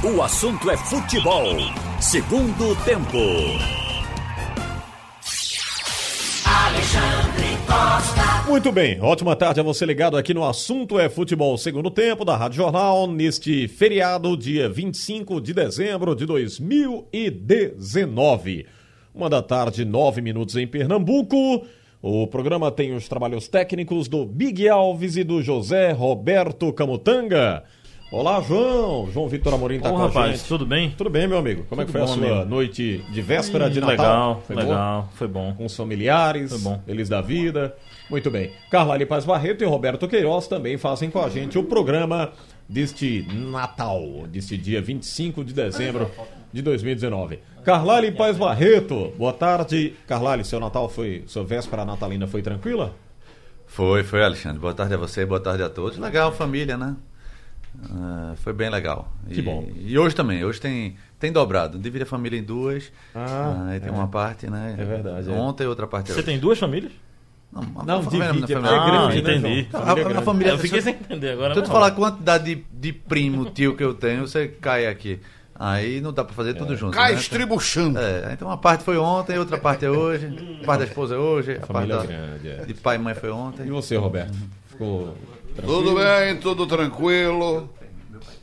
O assunto é futebol. Segundo tempo. Alexandre Costa. Muito bem, ótima tarde a você ligado aqui no Assunto é Futebol Segundo Tempo da Rádio Jornal, neste feriado, dia 25 de dezembro de 2019. Uma da tarde, nove minutos em Pernambuco. O programa tem os trabalhos técnicos do Big Alves e do José Roberto Camutanga. Olá, João. João Vitor Amorim tá Ô, com rapaz, a gente. tudo bem? Tudo bem, meu amigo? Como é que Tudo foi a bom, sua amigo. noite de véspera de Hum, Natal? Legal, Foi legal, foi bom. com os familiares, Foi bom. eles da vida. Muito bem. Carlyle Paz Barreto e Roberto Queiroz também fazem com a gente o programa deste Natal, deste dia 25 de dezembro de 2019. Carlyle Paz Barreto, boa tarde. Carlyle, seu Natal foi, sua véspera natalina foi tranquila? Foi, foi, Alexandre. Boa tarde a você, boa tarde a todos. Legal, família, né? Ah, foi bem legal. Que E- bom. E hoje também, hoje tem, tem dobrado. Divide a família em duas. Ah, aí tem é. uma parte, né? É verdade, é. Ontem outra parte Você hoje. tem duas famílias? Não, uma Não, família- divide, uma é família- grande, né, entendi. João? A, Família a grande. família. eu fiquei se sem entender agora. se eu te não. falar a quantidade de, de primo, tio que eu tenho, você cai aqui. Aí não dá pra fazer tudo junto. Cai né? estribuchando. É, então uma parte foi ontem, outra parte é hoje. A parte da esposa é hoje, a parte Família da, grande, é. de pai e mãe foi E ontem. você, Roberto? Ficou tranquilo? Tudo bem, tudo tranquilo.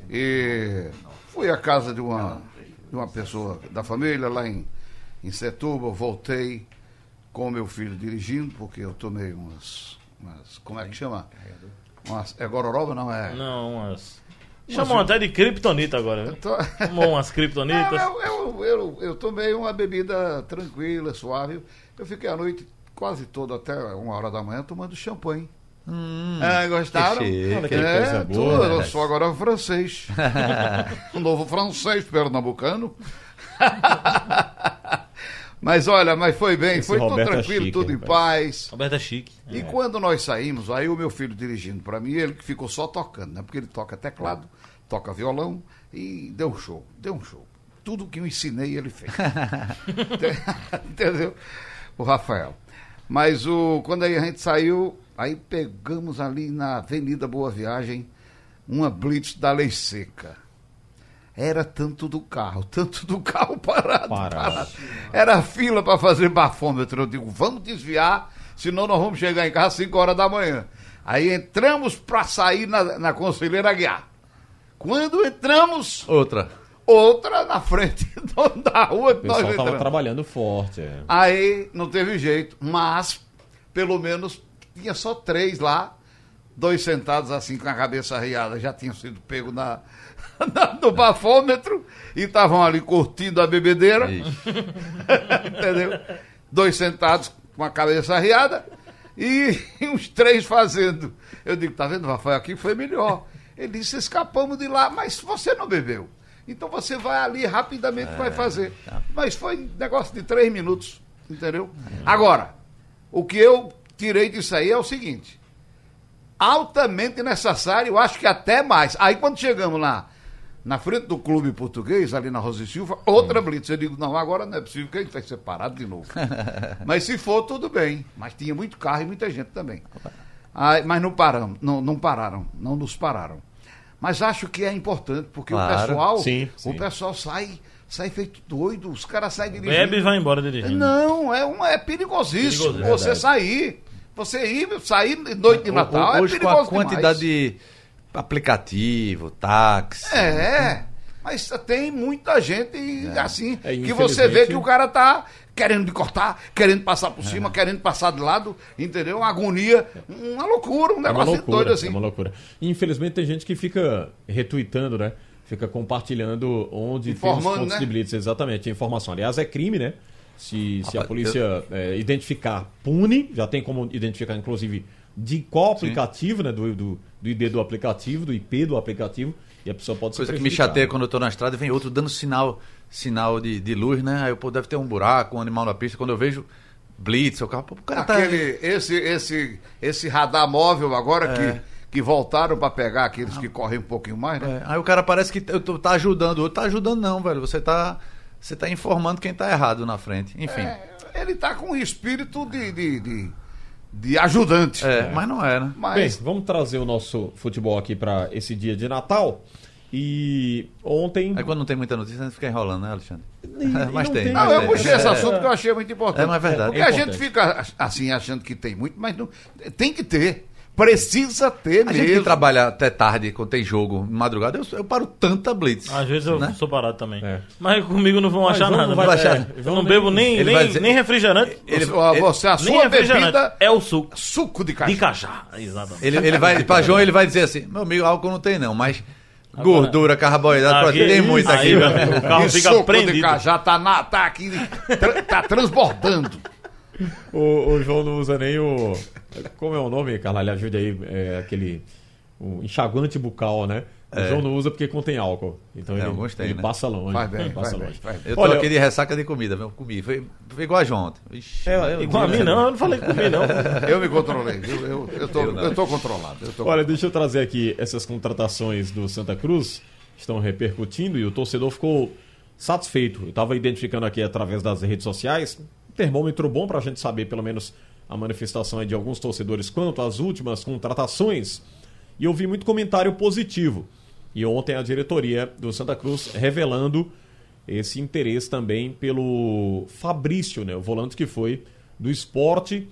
E fui à casa de uma, de uma pessoa da família lá em, em Setúbal, voltei com meu filho dirigindo, porque eu tomei umas. umas como é que chama? Umas, é gororoba? Não é? Não, umas. Chamam até de criptonita agora, viu? Tô- Tomou umas criptonitas. Não, eu, eu, eu, eu tomei uma bebida tranquila, suave. Eu fiquei a noite quase toda, até uma hora da manhã, tomando champanhe. Hum, Ah, gostaram? que chique. Olha que É, coisa tudo, boa. eu sou agora francês. um novo francês pernambucano. mas olha, mas foi bem, Esse foi tudo Roberto é tranquilo, chique, tudo em rapaz. paz. Roberto é chique. E quando nós saímos, aí o meu filho dirigindo para mim, ele que ficou só tocando, né? Porque ele toca teclado, toca violão e deu um show, deu um show. Tudo que eu ensinei ele fez. Entendeu? O Rafael. Mas o, quando aí a gente saiu, aí pegamos ali na Avenida Boa Viagem uma blitz da lei seca. Era tanto do carro, tanto do carro parado. Parado. Era fila para fazer bafômetro. Eu digo, vamos desviar, senão nós vamos chegar em casa às 5 horas da manhã. Aí entramos para sair na, na Conselheira Guiar. Quando entramos, Outra. outra na frente da rua O que nós pessoal estava entramos. trabalhando forte. é. Aí não teve jeito, mas pelo menos tinha só três lá, dois sentados assim com a cabeça arriada, já tinham sido pego na, na- no bafômetro e estavam ali curtindo a bebedeira, entendeu? Dois sentados com a cabeça arriada e uns três fazendo. Eu digo, tá vendo, Rafael, aqui foi melhor. Ele disse, escapamos de lá, mas você não bebeu. Então você vai ali rapidamente vai fazer. Mas foi negócio de três minutos, entendeu? Agora, o que eu tirei disso aí é o seguinte: altamente necessário, eu acho que até mais. Aí quando chegamos lá, na frente do clube português, ali na Rosa e Silva, outra blitz. Eu digo, não, agora não é possível que a gente vai ser parado de novo. mas se for, tudo bem. Mas tinha muito carro e muita gente também. Aí, mas não paramos, não, não pararam, não nos pararam. Mas acho que é importante, porque o Claro. pessoal, Sim, sim. o pessoal sai, sai feito doido, os caras saem dirigindo. Bebe e vai embora dirigindo. Não, é, uma, é perigosíssimo. Perigoso, é você verdade. sair, você ir, sair de noite de Natal, Hoje é com a perigoso quantidade demais. de aplicativo, táxi. É, mas tem muita gente assim, É, que você vê que o cara tá querendo me cortar, querendo passar por cima, querendo passar de lado, entendeu? Uma agonia, uma loucura, um É uma negócio loucura, doido assim. é uma loucura. Infelizmente tem gente que fica retweetando, né? Fica compartilhando onde tem os Informando, pontos né? de blitz, exatamente, a informação. Aliás, é crime, né? Se, se a polícia é, identificar, pune, já tem como identificar, inclusive, de qual aplicativo, né? Do, do, do ID do aplicativo, do IP do aplicativo, e a pessoa pode Coisa ser que me chateia quando eu tô na estrada e vem outro dando sinal, sinal de, de luz, né? Aí pô, deve ter um buraco, um animal na pista. Quando eu vejo blitz, o carro, pô, o cara tá. Aquele, esse, esse, esse radar móvel agora É. que, que voltaram para pegar aqueles que correm um pouquinho mais, né? É, aí o cara parece que eu tô, tá ajudando, o outro tá ajudando, não, velho. Você tá. Você tá informando quem tá errado na frente. Enfim. É, ele tá com um espírito de, de, de, de ajudante. É, mas não é, né? Bem, Mas vamos trazer o nosso futebol aqui para esse dia de Natal. E ontem. Aí quando não tem muita notícia, a gente fica enrolando, né, Alexandre? E- mas tem. Não, mas eu tem. puxei esse É, assunto que eu achei muito importante. É, mas é verdade. Porque É a gente fica assim achando que tem muito, mas não. Tem que ter. Precisa ter A gente que mesmo. trabalha até tarde, quando tem jogo, madrugada, eu, eu paro tanta blitz. Às vezes eu Né? sou parado também. É. Mas comigo não vão achar nada. não vai né? achar. É, Eu não bebo nem, Ele nem, vai dizer- nem refrigerante. Ele- ele- você, a sua refrigerante. bebida É o suco. suco de caixa. De cajá. Exatamente. Ele, ele vai, pra João, ele vai dizer assim: meu amigo, álcool não tem não, mas gordura, carboidrato, Aqui- proteína, tem muito aí, aqui. meu amigo, o carro E fica suco de prendido. cajá tá, na, tá aqui, tá transbordando. O, o João não usa nem o. Como é o nome, Carlalho? Ajude aí. É aquele. O enxaguante bucal, né? O João não usa porque contém álcool. Então É, ele, têm, ele né? passa longe. Vai bem, passa vai bem, longe. vai bem. Eu tô Olha, aqui de ressaca de comida, viu? Comi. Foi, foi igual a João ontem. Ixi, É, eu- Igual a mim, não. Eu não falei comigo, não. Eu me controlei, viu? Eu, eu, tô, eu tô controlado. Eu tô Olha, deixa eu trazer aqui essas contratações do Santa Cruz estão repercutindo e o torcedor ficou satisfeito. Eu estava identificando aqui através das redes sociais um termômetro bom para a gente saber pelo menos a manifestação aí de alguns torcedores quanto às últimas contratações. E eu vi muito comentário positivo. E ontem a diretoria do Santa Cruz revelando esse interesse também pelo Fabrício, né, o volante que foi do esporte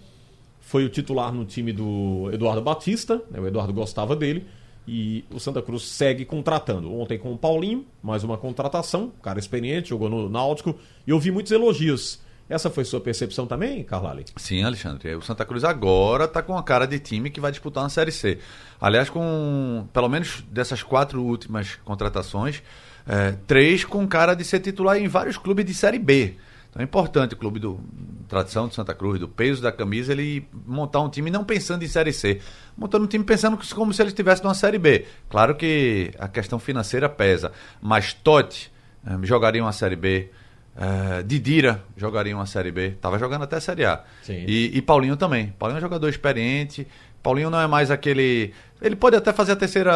foi o titular no time do Eduardo Batista, né, o Eduardo gostava dele, e o Santa Cruz segue contratando. Ontem com o Paulinho, mais uma contratação, cara experiente, jogou no Náutico, e eu vi muitos elogios. Essa foi sua percepção também, Carlali? Sim, Alexandre. O Santa Cruz agora tá com a cara de time que vai disputar uma Série C. Aliás, com pelo menos dessas quatro últimas contratações, é, três com cara de ser titular em vários clubes de Série B. Então é importante o clube do tradição de Santa Cruz, do peso da camisa, ele montar um time não pensando em Série C, montando um time pensando como se ele estivesse numa Série B. Claro que a questão financeira pesa, mas Totti eh, jogaria uma Série B, eh, Didira jogaria uma Série B, estava jogando até a Série A. E, e Paulinho também. Paulinho é um jogador experiente. Paulinho não é mais aquele. Ele pode até fazer a terceira,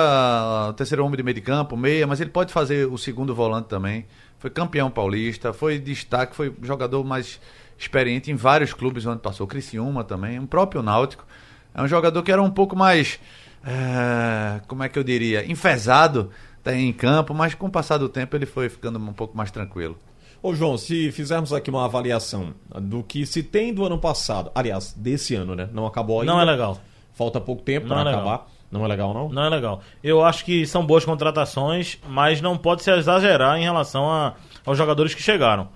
a terceira homem de meio de campo, meia, mas ele pode fazer o segundo volante também. Foi campeão paulista, foi destaque, foi jogador mais experiente em vários clubes onde passou. Criciúma também, o próprio Náutico. É um jogador que era um pouco mais. eh, como é que eu diria? Enfesado tá, em campo, mas com o passar do tempo ele foi ficando um pouco mais tranquilo. Ô João, se fizermos aqui uma avaliação do que se tem do ano passado, aliás, desse ano, né? Não acabou ainda. Não é legal. Falta pouco tempo para é legal. acabar. Não é legal, não? Não é legal. Eu acho que são boas contratações, mas não pode se exagerar em relação a- aos jogadores que chegaram.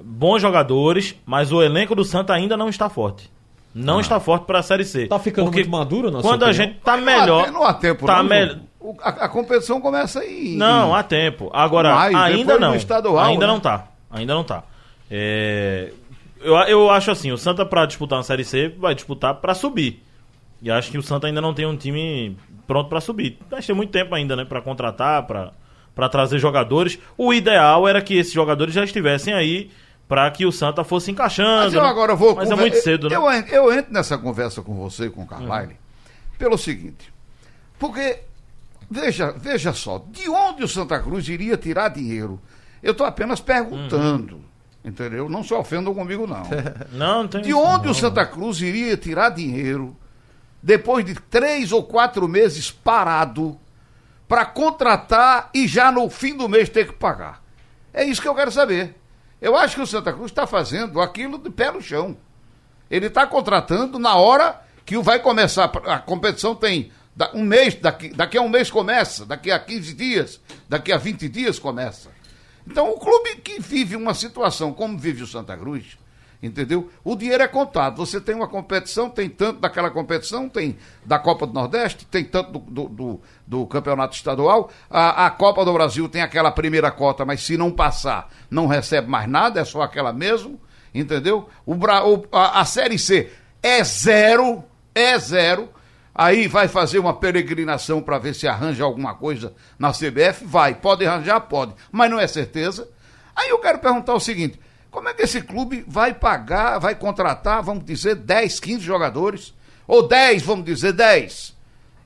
Bons jogadores, mas o elenco do Santa ainda não está forte. Não está forte para a Série C. Tá ficando Porque muito maduro, na Quando a gente tá melhor. Não há tempo, tá não. melhor. A, a competição começa em. Não, há tempo. Agora, Maio, ainda não. estadual, ainda né? não tá. Ainda não tá. É, Eu, eu acho assim, o Santa para disputar uma Série C vai disputar para subir. E acho que o Santa ainda não tem um time pronto para subir. Mas tem muito tempo ainda, né, para contratar, para para trazer jogadores. O ideal era que esses jogadores já estivessem aí para que o Santa fosse encaixando. Mas eu né? agora vou. Mas é muito cedo, né? Eu, eu entro nessa conversa com você e com o Carlyle pelo seguinte. Porque, veja, veja só, de onde o Santa Cruz iria tirar dinheiro? Eu estou apenas perguntando. Entendeu? Não se ofendam comigo, não. Não, não tem De onde não. o Santa Cruz iria tirar dinheiro depois de três ou quatro meses parado para contratar e já no fim do mês ter que pagar? É isso que eu quero saber. Eu acho que o Santa Cruz está fazendo aquilo de pé no chão. Ele está contratando na hora que vai começar. A competição tem um mês, daqui, daqui a um mês começa, daqui a 15 dias, daqui a 20 dias começa. Então, o clube que vive uma situação como vive o Santa Cruz, entendeu? O dinheiro é contado. Você tem uma competição, tem tanto daquela competição, tem da Copa do Nordeste, tem tanto do, do, do- Campeonato Estadual. A, a Copa do Brasil tem aquela primeira cota, mas se não passar, não recebe mais nada, é só aquela mesmo, entendeu? O- a, a Série C é zero, é zero. Aí vai fazer uma peregrinação para ver se arranja alguma coisa na CBF? Vai, pode arranjar, pode, mas não é certeza. Aí eu quero perguntar o seguinte: como é que esse clube vai pagar, vai contratar, vamos dizer, 10, 15 jogadores? Ou 10, vamos dizer, 10?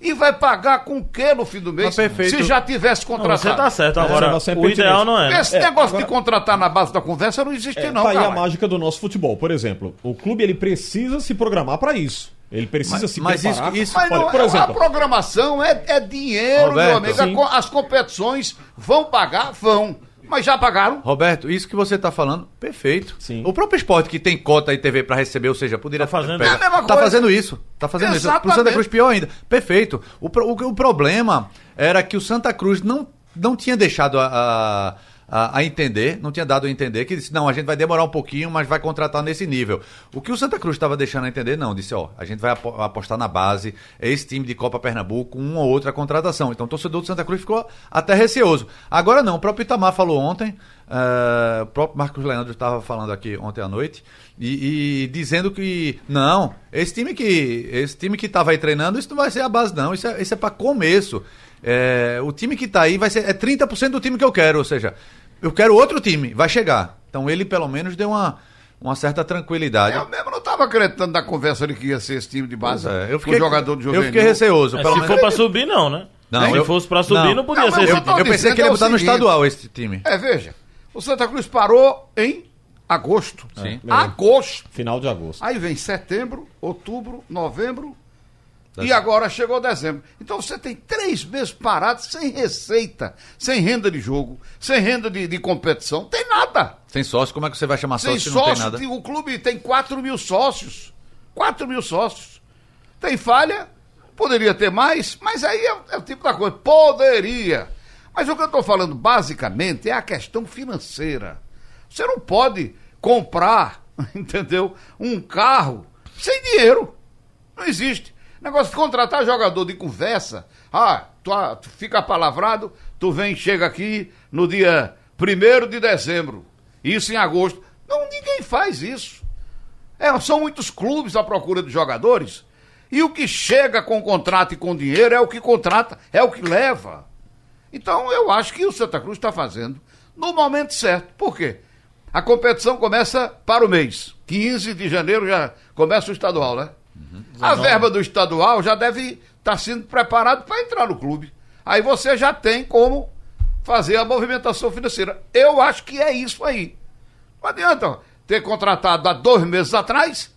E vai pagar com o que no fim do mês? Mas perfeito. Se já tivesse Não, contratado. você tá certo. É, Agora, é o ideal não é. né? Esse É, negócio agora- de contratar na base da conversa não existe, É, não, tá aí a mágica do nosso futebol. Por exemplo, o clube ele precisa se programar para isso. Ele precisa Mas- se mas isso- preparar. isso- Mas Olha, não, por é- exemplo, a programação é, é dinheiro, Roberto, meu amigo. sim. As competições vão pagar? Vão. Mas já pagaram? Roberto, isso que você tá falando, perfeito. Sim. O próprio esporte que tem cota e TV pra receber, ou seja, poderia Tá fazendo pegar- isso. É a mesma Tá fazendo isso. Tá fazendo isso. Pro Exatamente. Santa Cruz pior ainda. Perfeito. O, o, o problema era que o Santa Cruz não, não tinha deixado a, a, a- a entender, não tinha dado a entender que disse, não, a gente vai demorar um pouquinho, mas vai contratar nesse nível. O que o Santa Cruz estava deixando a entender, não, disse, ó, a gente vai apo- apostar na base, é esse time de Copa Pernambuco, uma ou outra contratação. Então o torcedor do Santa Cruz ficou até receoso. Agora não, o próprio Itamar falou ontem, eh, o próprio Marcos Leandro estava falando aqui ontem à noite, e, e dizendo que, não, esse time que esse time que estava aí treinando, isso não vai ser a base não, isso é, isso é para começo. É, o time que tá aí vai ser é 30% do time que eu quero, ou seja, eu quero outro time, vai chegar. Então ele pelo menos deu uma, uma certa tranquilidade. Eu mesmo não estava acreditando na conversa de que ia ser esse time de base. É, eu com fiquei, jogador de eu juvenil. fiquei receoso. É, se menos- for pra subir, não, né? Não, se eu- fosse pra subir, não. não, podia Não, ser eu time. eu pensei que ele ia é o botar no estadual esse time. É, veja. O Santa Cruz parou em agosto. Sim. Agosto. Final de agosto. Aí vem setembro, outubro, novembro. E Dezembro. agora chegou dezembro. Então você tem três meses parados sem receita, sem renda de jogo, sem renda de, de competição. Tem nada. Sem sócio, como é que você vai chamar Sem sócio se não tem nada? O clube tem 4 mil sócios. 4 mil sócios. Tem falha, poderia ter mais, mas aí é, é o tipo da coisa. Poderia. Mas o que eu estou falando basicamente é a questão financeira. Você não pode comprar, entendeu? Um carro sem dinheiro. Não existe. Negócio de contratar jogador de conversa. Ah, tu, ah, tu fica palavrado, tu vem, chega aqui no dia 1 de dezembro. Isso em agosto. Não, ninguém faz isso. É, são muitos clubes à procura de jogadores. E o que chega com contrato e com dinheiro é o que contrata, é o que leva. Então eu acho que o Santa Cruz está fazendo no momento certo. Por quê? A competição começa para o mês. 15 de janeiro já começa o estadual, né? A verba do estadual já deve estar sendo preparado para entrar no clube. Aí você já tem como fazer a movimentação financeira. Eu acho que é isso aí. Não adianta ter contratado há dois meses atrás.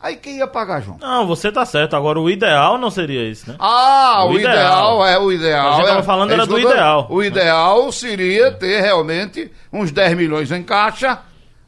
Aí quem ia pagar, João? Não, você tá certo. Agora, o ideal não seria isso, né? Ah, O o, ideal. ideal. é o ideal. A gente é- tava falando é era do ideal. O ideal seria ter realmente uns 10 milhões em caixa,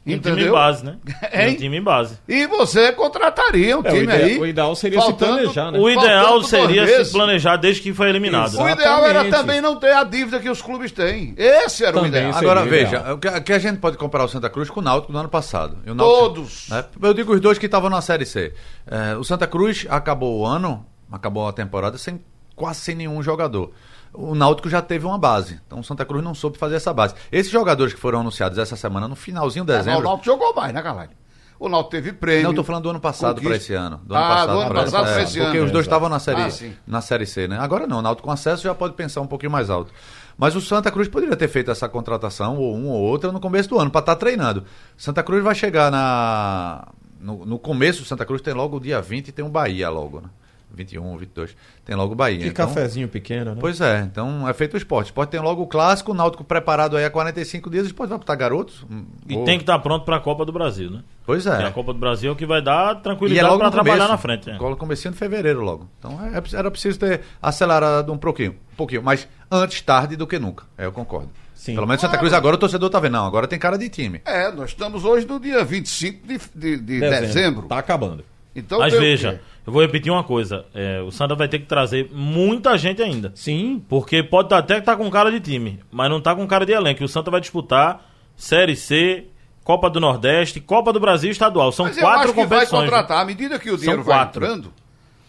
Um time base, né? Hein? Um time base. E você contrataria um É, o time ideal- aí. o ideal seria se planejar, né? O ideal Faltando seria se planejar desde que foi eliminado. Isso. O ideal era Exatamente. também não ter a dívida que os clubes têm. Esse era Também o ideal. Agora, ideal. veja, o que, a gente pode comparar o Santa Cruz com o Náutico do ano passado. E o Náutico- Todos. né? Eu digo os dois que estavam na Série C. É, o Santa Cruz acabou o ano, acabou a temporada sem quase sem nenhum jogador. O Náutico já teve uma base. Então o Santa Cruz não soube fazer essa base. Esses jogadores que foram anunciados essa semana, no finalzinho de É, mas o dezembro. Náutico jogou mais, né, Carvalho? O Náutico teve prêmio. Não, eu tô falando do ano passado para esse ano. Do Ah, do ano passado é, pra esse Porque ano. os dois estavam na série, Ah, na série C, né? Agora não, o Náutico com acesso já pode pensar um pouquinho mais alto. Mas o Santa Cruz poderia ter feito essa contratação, ou um ou outra, no começo do ano, para estar treinando. Santa Cruz vai chegar na. No, no começo, o Santa Cruz tem logo o dia 20 e tem o Bahia logo, né? 21, 22. Tem logo o Bahia. Que então- cafezinho pequeno, né? Pois é, então é feito o esporte. Pode ter logo o clássico, o Náutico preparado aí há 45 dias, o esporte vai botar garotos. hum, E ou- tem que estar pronto pra Copa do Brasil, né? Pois Porque é. a Copa do Brasil é o que vai dar é tranquilidade pra no trabalhar começo. na frente. é. Logo comecinho de fevereiro logo. Então é- era preciso ter acelerado um pouquinho, um pouquinho, mas antes tarde do que nunca. É, eu concordo. Sim. Pelo menos Santa Cruz agora o torcedor tá vendo, não, agora tem cara de time. É, nós estamos hoje no dia 25 de, de, de dezembro. Tá acabando. Então, Mas tem o veja, quê? Eu vou repetir uma coisa. é, o Santa vai ter que trazer muita gente ainda. Sim. Porque pode tá- até estar com cara de time, mas não tá com cara de elenco. O Santa vai disputar Série C, Copa do Nordeste, Copa do Brasil Estadual. São Mas eu quatro acho que vai competições. né? contratar, à medida que o dinheiro vai quatro. entrando,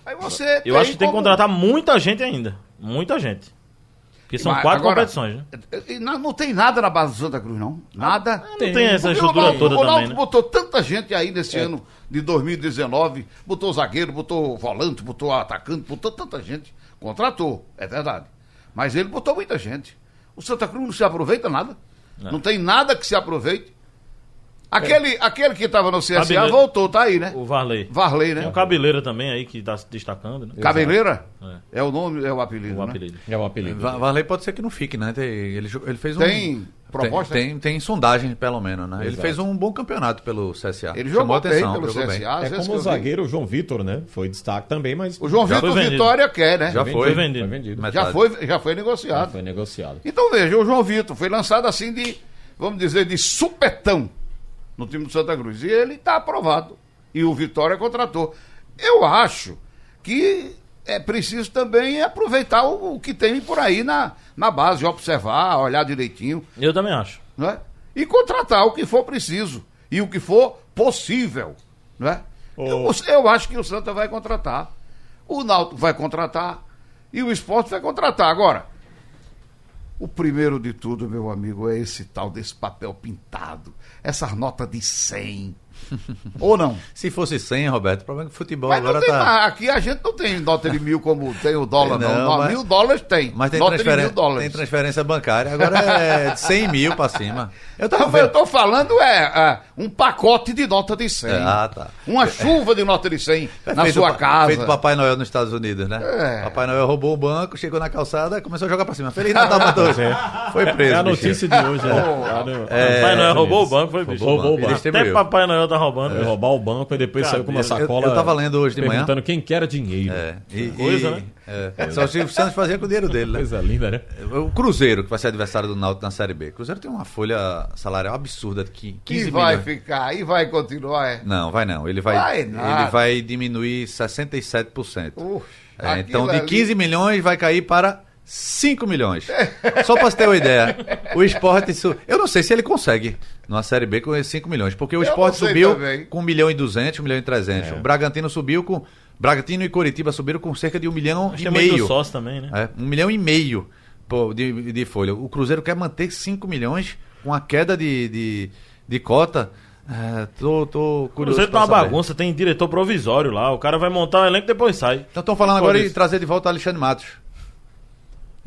aí você Eu acho que tem que como- contratar muita gente ainda. Muita gente. Porque são quatro agora- competições, né? Não, não tem nada na base do Santa Cruz, não. Nada. Não tem essa estrutura Náutico, toda o também, Náutico né? botou tanta gente aí nesse ano de 2019, botou zagueiro, botou volante, botou atacante, botou tanta gente. Contratou, é verdade. Mas ele botou muita gente. O Santa Cruz não se aproveita nada. Não tem nada que se aproveite. Aquele, aquele que estava no CSA Cabeleira. voltou, tá aí, né? O Varley. Varley, Tem né? o Cabeleira também aí que tá se destacando, né? Cabeleira? É. É o nome, é o apelido. O né? apelido. É o apelido. Va- Varley pode ser que não fique, né? Tem- ele, ele fez um. Tem, Proposta Tem, tem, tem sondagem, pelo menos, né? Ele Exato. fez um bem campeonato pelo CSA. Ele Chamou jogou bem atenção, pelo jogou bem. CSA. às É como o zagueiro o João Vitor, né? Foi destaque também, mas O João Já Vitor. Vitória quer, né? Já foi foi. vendido. Foi vendido. Já foi, já foi negociado. Foi negociado. Então veja, o João Vitor foi lançado assim de, vamos dizer, de supetão no time do Santa Cruz. E ele está aprovado. E o Vitória contratou. Eu acho que é preciso também aproveitar o, o que tem por aí na, na base, observar, olhar direitinho, Eu também acho. não é? E contratar o que for preciso e o que for possível, não é? Eu, eu acho que o Santa vai contratar, o Náutico vai contratar e o Esporte vai contratar. Agora, o primeiro de tudo, meu amigo, é esse tal desse papel pintado, essas notas de 100. Ou não? Se fosse 100, Roberto, o problema é que o futebol Mas não agora tem tá. mais. Aqui a gente não tem nota de mil como tem o dólar, não. Não, mas- Mil dólares tem. Mas tem, transferen- mil dólares. tem transferência bancária, agora é de 100 mil pra cima. Eu tava Não, eu tô falando é, é, um pacote de nota de 100. É, ah, tá. Uma chuva de nota de 100 na Feito sua pa- casa. Feito Papai Noel nos Estados Unidos, né? É. Papai Noel roubou o banco, chegou na calçada e começou a jogar pra cima. Feliz Natal pra todos. Foi preso. É a notícia de hoje, né? No- Papai Noel roubou o banco, foi bicho. Roubou o banco. Até Papai Noel tá roubando. Foi bicho. roubar o banco e depois saiu com uma sacola. Eu- eu tava lendo hoje de manhã. Perguntando quem que era dinheiro. É. E, Coisa, e- né? é. Só o Silvio Santos fazia com o dinheiro dele, né? Coisa linda, né? O Cruzeiro, que vai ser adversário do Náutico na Série B. O Cruzeiro tem uma folha salarial absurda de qui- 15 E vai milhões. ficar, e vai continuar. É. Não, vai não. Ele vai, Vai nada. ele vai diminuir 67%. Uf, É, então, de ali- 15 milhões vai cair para 5 milhões. Só para você ter uma ideia. O esporte. su- Eu não sei se ele consegue numa Série B com esses 5 milhões. Porque o Eu esporte subiu também. com 1 milhão e 200, 1 milhão e 300. É. O Bragantino subiu com. Bragantino e Curitiba subiram com cerca de 1 milhão Acho e é muito meio. sócio também, né? É, 1 milhão e meio de, de folha. O Cruzeiro quer manter 5 milhões com a queda de, de, de cota. É, tô, tô O curioso. Cruzeiro tá uma saber. bagunça, tem diretor provisório lá. O cara vai montar o elenco e depois sai. Então estão falando agora Foda-se. em trazer de volta Alexandre Matos.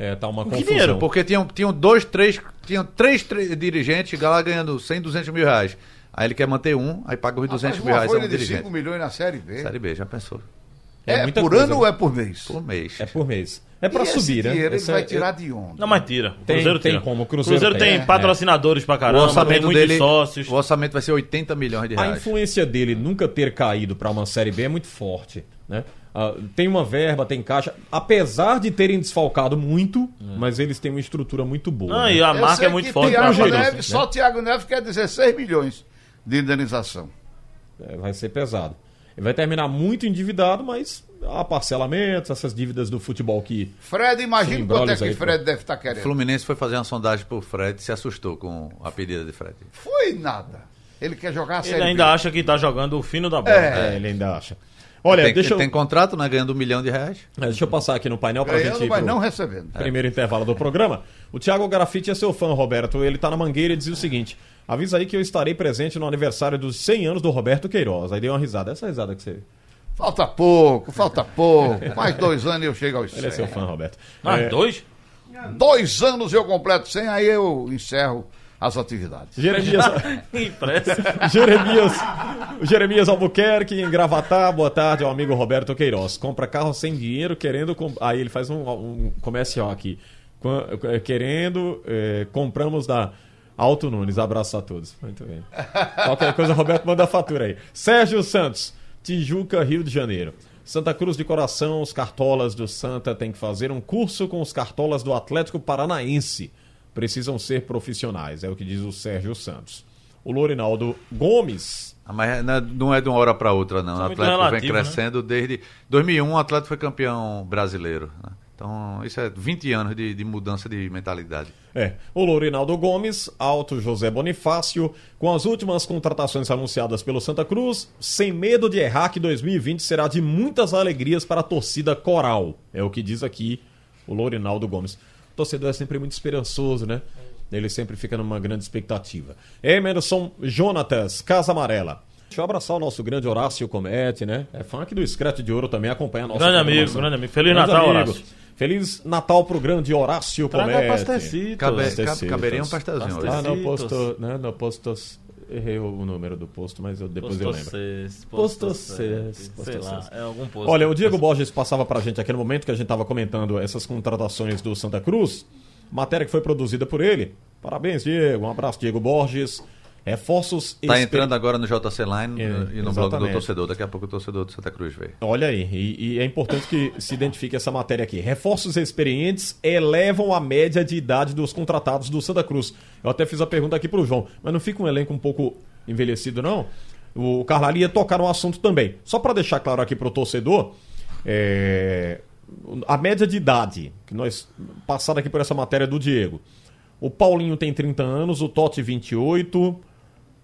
É, tá uma Que confusão. dinheiro? Porque tinham, tinham dois, três, tinham três, tre- dirigentes lá ganhando 100, 200 mil reais. Aí ele quer manter um, aí paga os 200 Rapaz, mil uma reais a um de dirigente. 5 milhões na Série B. Série B, já pensou? É É, por coisa, ano né? ou é por mês? Por mês. É por mês. É pra E esse subir, né? dinheiro ele vai é- tirar de onde? Não, mas tira. O Tem- Cruzeiro tem tira. como, o Cruzeiro tem, tem. É. patrocinadores pra O caramba, tem orçamento muitos dele, sócios. o orçamento vai ser 80 milhões de A reais. influência dele nunca ter caído para uma Série B é muito forte. Né? Ah, tem uma verba, tem caixa. Apesar de terem desfalcado muito, mas eles têm uma estrutura muito boa. Não, né? e a Eu marca é muito forte. Thiago Neves, né? Só Thiago Neves quer 16 milhões de indenização. É, vai ser pesado. Ele vai terminar muito endividado, mas há parcelamentos, essas dívidas do futebol que. Fred, imagina quanto é que aí, Fred deve estar O querendo. Fluminense foi fazer uma sondagem pro Fred e se assustou com a pedida de Fred. Foi nada. Ele quer jogar a Série Ele ainda B. acha que tá jogando o fino da bola. É. É, ele ainda acha. Olha, tem, deixa eu, tem contrato, né? Ganhando um milhão de reais. é, deixa eu passar aqui no painel pra gente Ganhando, ir mas pro não recebendo. primeiro intervalo do programa. O Thiago Grafite é seu fã, Roberto. Ele tá na mangueira e dizia o seguinte: avisa aí que eu estarei presente no aniversário dos 100 anos do Roberto Queiroz. Aí deu uma risada. Essa risada que você. Falta pouco, falta pouco. Mais dois anos e eu chego aos Ele é 100. seu fã, Roberto. Ah, É, dois? Dois anos eu completo 100, aí eu encerro as atividades. Jeremias. Jeremias, Jeremias Albuquerque, em Gravatar, boa tarde, ao amigo Roberto Queiroz. Compra carro sem dinheiro, querendo. com- Aí ele faz um, um comercial aqui. Eh, Querendo, eh, compramos da Alto Nunes. Abraço a todos. Muito bem. Qualquer coisa, Roberto manda a fatura aí. Sérgio Santos, Tijuca, Rio de Janeiro. Santa Cruz de Coração, os cartolas do Santa têm que fazer um curso com os cartolas do Atlético Paranaense. Precisam ser profissionais, é o que diz o Sérgio Santos. O Lorinaldo Gomes. Ah, Mas não é- não é de uma hora para outra, não. Isso O é Atlético relativo, vem crescendo desde 2001. O Atlético foi campeão brasileiro. né? Então, isso é 20 anos de, de mudança de mentalidade. É, o Lourinaldo Gomes, Alto José Bonifácio, com as últimas contratações anunciadas pelo Santa Cruz, sem medo de errar que 2020 será de muitas alegrias para a torcida coral. É o que diz aqui o Lourinaldo Gomes. O torcedor é sempre muito esperançoso, né? Ele sempre fica numa grande expectativa. Emerson Jonatas, Casa Amarela. Deixa eu abraçar o nosso grande Horácio Comete, né? É fã aqui do Scratch de Ouro também, acompanha a nossa Grande amigo, grande amigo. Feliz Grande Natal, amigo. Horácio. Feliz Natal pro grande Horácio Traga Comete. pastecitos. Cabe, Pastecitos. cabe- caberia um pastelzinho hoje. Ah, não, Pastecitos. posto, né, não, postos, errei o número do posto, mas eu, depois eu lembro. Postocês, Postocês, Sei postocês. lá, é algum posto. Olha, o Diego Borges passava pra gente aqui no momento que a gente tava comentando essas contratações do Santa Cruz, matéria que foi produzida por ele, Parabéns, Diego. Um abraço, Diego Borges. Reforços Tá exper- entrando agora no JC Line É, e no blog do exatamente. torcedor. Daqui a pouco o torcedor do Santa Cruz veio. Olha aí, e, e é importante que se identifique essa matéria aqui. Reforços experientes elevam a média de idade dos contratados do Santa Cruz. Eu até fiz a pergunta aqui pro João, mas não fica um elenco um pouco envelhecido, não? O Carlali ia tocar no assunto também. Só para deixar claro aqui pro torcedor, é, a média de idade, que nós passado aqui por essa matéria do Diego. O Paulinho tem 30 anos, o Totti 28,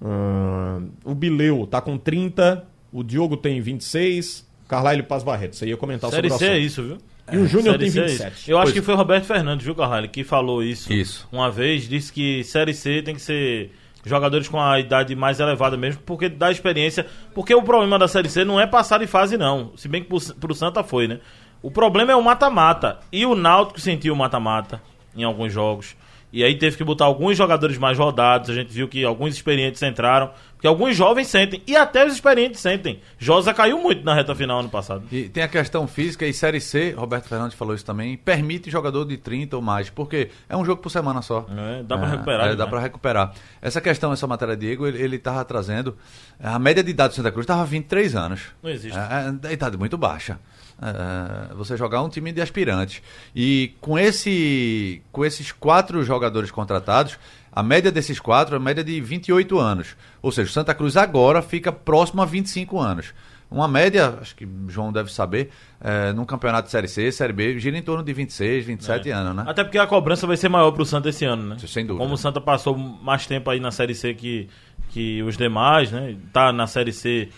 o Bileu tá com 30, o Diogo tem 26, Carlyle Paz Barreto. Você ia comentar Série sobre C o é assunto. isso, viu? E o Júnior tem C é 27. isso. Eu acho Pois- que foi o Roberto Fernandes, viu, Carvalho, que falou isso, Isso. uma vez. Disse que Série C tem que ser jogadores com a idade mais elevada mesmo, porque dá experiência. Porque o problema da Série C não é passar de fase, não. Se bem que pro, pro Santa foi, né? O problema é o mata-mata. E o Náutico sentiu o mata-mata em alguns jogos. E aí teve que botar alguns jogadores mais rodados. A gente viu que alguns experientes entraram. Porque alguns jovens sentem. E até os experientes sentem. Josa caiu muito na reta final ano passado. E tem a questão física e Série C, Roberto Fernandes falou isso também, permite jogador de 30 ou mais, porque é um jogo por semana só. É, dá pra recuperar, É, dá né? pra recuperar. Essa questão, essa matéria, Diego, ele, ele tava trazendo. A média de idade do Santa Cruz tava 23 anos. Não existe. É, é, idade muito baixa. É, você jogar um time de aspirantes. E com, esse, com esses quatro jogadores contratados, a média desses quatro é a média de 28 anos. Ou seja, o Santa Cruz agora fica próximo a 25 anos. Uma média, acho que o João deve saber, é, num campeonato de Série C, Série B, gira em torno de 26, 27 anos, né? Até porque a cobrança vai ser maior pro Santa esse ano, né? Sem dúvida. Como o Santa passou mais tempo aí na Série C que, que os demais, né? Tá na Série C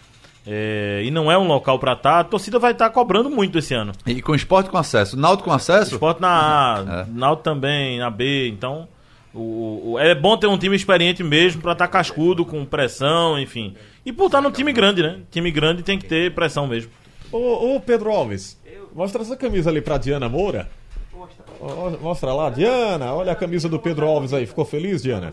é, e não é um local pra estar, a torcida vai estar cobrando muito esse ano. E com esporte com acesso. Náutico com acesso? Esporte na A, É. Náutico também, na B, então... O, o- é bom ter um time experiente mesmo pra estar cascudo, com pressão, enfim. E por estar no time grande, né? Time grande tem que ter pressão mesmo. Ô, ô, Pedro Alves, mostra essa camisa ali pra Diana Moura. Mostra lá, Diana, olha a camisa do Pedro Alves aí. Ficou feliz, Diana?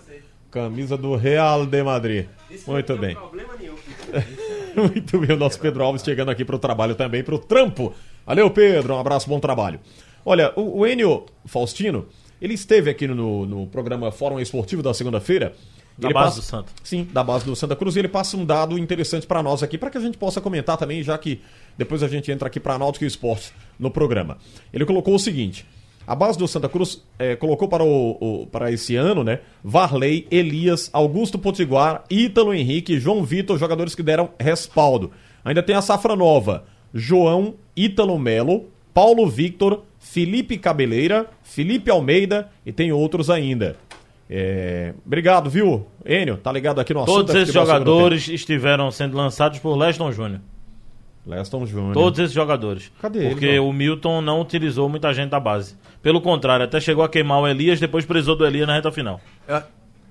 Camisa do Real de Madrid. Muito bem. Muito bem, o nosso Pedro Alves chegando aqui pro trabalho também, pro trampo. Valeu, Pedro, um abraço, bom trabalho. Olha, o, o Enio Faustino, ele esteve aqui no, no programa Fórum Esportivo da segunda-feira. Da Ele base do Santa. Sim, da base do Santa Cruz. E ele passa um dado interessante para nós aqui, para que a gente possa comentar também, já que depois a gente entra aqui para Náutico e Esporte no programa. Ele colocou o seguinte: a base do Santa Cruz eh, colocou para, o, o- para esse ano, né? Varley, Elias, Augusto Potiguar, Ítalo Henrique, João Vitor, jogadores que deram respaldo. Ainda tem a safra nova: João, Ítalo Melo, Paulo Victor, Felipe Cabeleira, Felipe Almeida e tem outros ainda. É, Obrigado, viu, Enio? Tá ligado aqui no assunto. Todos da esses jogadores estiveram sendo lançados por Leston Júnior. Leston Júnior. Todos esses jogadores. Cadê ele, Porque o Milton não utilizou muita gente da base. Pelo contrário, até chegou a queimar o Elias, depois precisou do Elias na reta final. Eu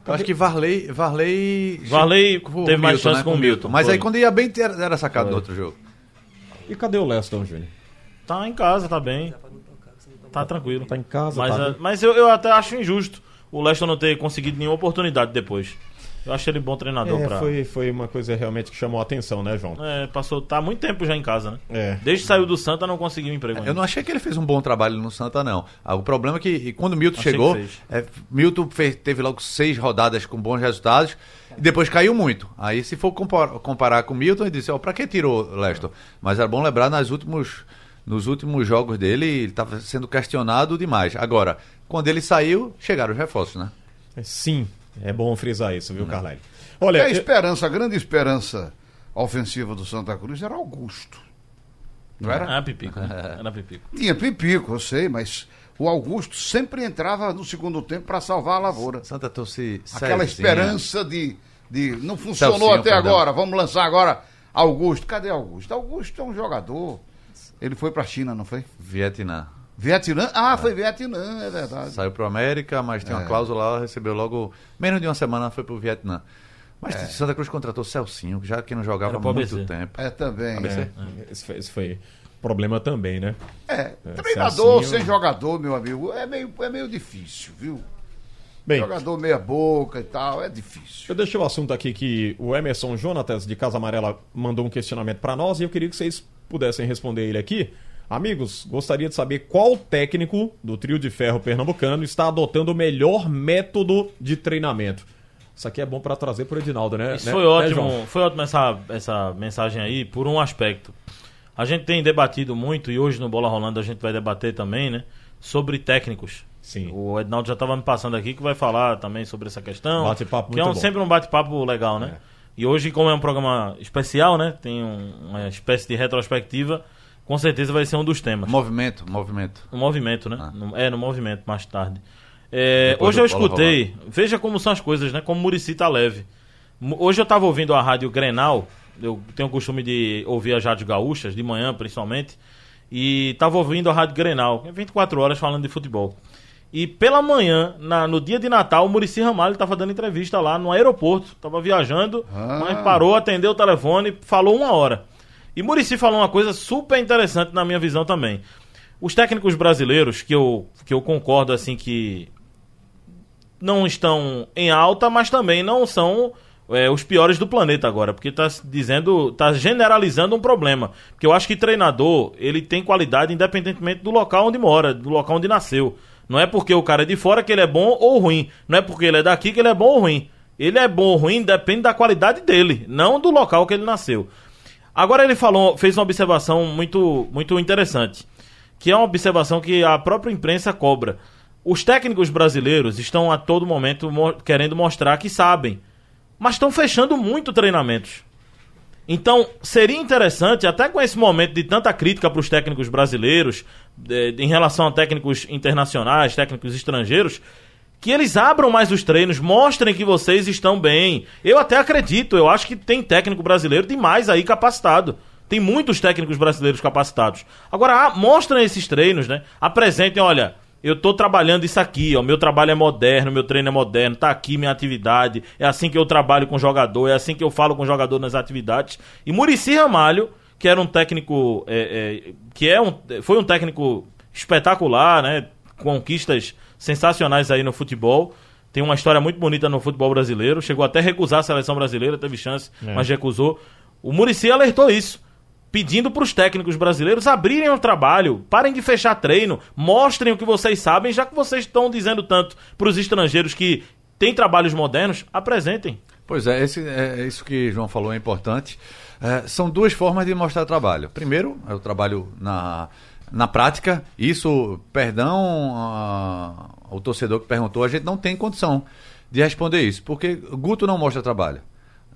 eu acho que Varley. Varley, Varley teve mais chance com o Milton, Mas foi. aí quando ia bem, era sacado Foi. no outro jogo. E cadê o Leston Júnior? Tá em casa, tá bem. Tá tranquilo. Tá em casa, Mas, tá é, mas eu, eu até acho injusto o Leston não ter conseguido nenhuma oportunidade depois. Eu acho ele bom treinador É, pra. foi, foi uma coisa realmente que chamou a atenção, né, João? É, passou, tá há muito tempo já em casa, né? É. Desde que saiu do Santa não conseguiu emprego. ainda. Eu não achei que ele fez um bom trabalho no Santa, não. Ah, O problema é que quando o Milton Achei chegou, é, Milton fez- teve logo seis rodadas com bons resultados e depois caiu muito. Aí, se for compar- comparar com o Milton, ele disse: Ó, pra que tirou Leston? Mas era bom lembrar, nas últimos, nos últimos jogos dele, ele estava sendo questionado demais. Agora, quando ele saiu, chegaram os reforços, né? É, Sim, é bom frisar isso, viu, Carlyle? E Olha, a eu- esperança, a grande esperança ofensiva do Santa Cruz era Augusto. Não era? Era Pipico. né? Era Pipico. Tinha Pipico, eu sei, mas o Augusto sempre entrava no segundo tempo para salvar a lavoura. Santa trouxe Aquela esperança de, de. Não funcionou Celcinho, até perdão. agora, vamos lançar agora Augusto. Cadê Augusto? Augusto é um jogador. Ele foi para a China, não foi? Vietnã. Vietnã? Ah, foi Vietnã, é verdade. Saiu pro América, mas tem uma É. cláusula lá, recebeu logo. Menos de uma semana foi pro Vietnã. Mas É. Santa Cruz contratou Celcinho, já que não jogava há muito ABC. tempo. É também. ABC? É, esse, foi, esse foi problema também, né? É, treinador Celcinho- sem jogador, meu amigo, é meio, é meio difícil, viu? Bem, Jogador meia boca e tal, é difícil. eu deixei o assunto aqui que o Emerson Jonatas, de Casa Amarela, mandou um questionamento para nós e eu queria que vocês pudessem responder ele aqui. Amigos, gostaria de saber qual técnico do trio de ferro pernambucano está adotando o melhor método de treinamento. Isso aqui é bom para trazer pro Edinaldo, né? Isso né? foi Né, ótimo, João? foi ótimo essa, essa mensagem aí por um aspecto. A gente tem debatido muito e hoje no Bola Rolando a gente vai debater também, né, sobre técnicos. Sim. O Ednaldo já estava me passando aqui que vai falar também sobre essa questão. Bate-papo que é um- bom. sempre um bate-papo legal, né? E hoje, como é um programa especial, né, tem um- uma espécie de retrospectiva, com certeza vai ser um dos temas. Movimento, movimento. No movimento, né? Ah. No- é, no movimento, mais tarde. É, hoje eu escutei, veja como são as coisas, né? Como o Murici tá leve. Hoje eu estava ouvindo a rádio Grenal, eu tenho o costume de ouvir as rádios gaúchas, de manhã principalmente, e estava ouvindo a rádio Grenal, 24 horas falando de futebol. E pela manhã, na- no dia de Natal, o Murici Ramalho estava dando entrevista lá no aeroporto, estava viajando, Ah. mas parou, atendeu o telefone, falou uma hora. E Murici falou uma coisa super interessante na minha visão também. Os técnicos brasileiros, que eu, que eu concordo assim que não estão em alta, mas também não são é, os piores do planeta agora, porque está dizendo, tá generalizando um problema. Porque eu acho que treinador, ele tem qualidade independentemente do local onde mora, do local onde nasceu. Não é porque o cara é de fora que ele é bom ou ruim. Não é porque ele é daqui que ele é bom ou ruim. Ele é bom ou ruim depende da qualidade dele, não do local que ele nasceu. Agora ele falou, fez uma observação muito, muito interessante, que é uma observação que a própria imprensa cobra. Os técnicos brasileiros estão a todo momento mo- querendo mostrar que sabem, mas estão fechando muito treinamentos. Então, seria interessante, até com esse momento de tanta crítica para os técnicos brasileiros, em relação a técnicos internacionais, técnicos estrangeiros, que eles abram mais os treinos, mostrem que vocês estão bem. Eu até acredito, eu acho que tem técnico brasileiro demais aí capacitado. Tem muitos técnicos brasileiros capacitados. Agora, ah, mostrem esses treinos, né? Apresentem, olha, eu tô trabalhando isso aqui, ó, meu trabalho é moderno, meu treino é moderno, tá aqui minha atividade, é assim que eu trabalho com jogador, é assim que eu falo com jogador nas atividades. E Murici Ramalho, que era um técnico, é, é, que é um, foi um técnico espetacular, né? Conquistas sensacionais aí no futebol. Tem uma história muito bonita no futebol brasileiro. Chegou até a recusar a seleção brasileira, teve chance, mas recusou. O Murici alertou isso pedindo para os técnicos brasileiros abrirem o trabalho, parem de fechar treino, mostrem o que vocês sabem, já que vocês estão dizendo tanto para os estrangeiros que têm trabalhos modernos, apresentem. Pois é, esse, é isso que João falou é importante. É, são duas formas de mostrar trabalho. Primeiro, é o trabalho na, na prática. Isso, perdão a- ao torcedor que perguntou, a gente não tem condição de responder isso, porque Guto não mostra trabalho.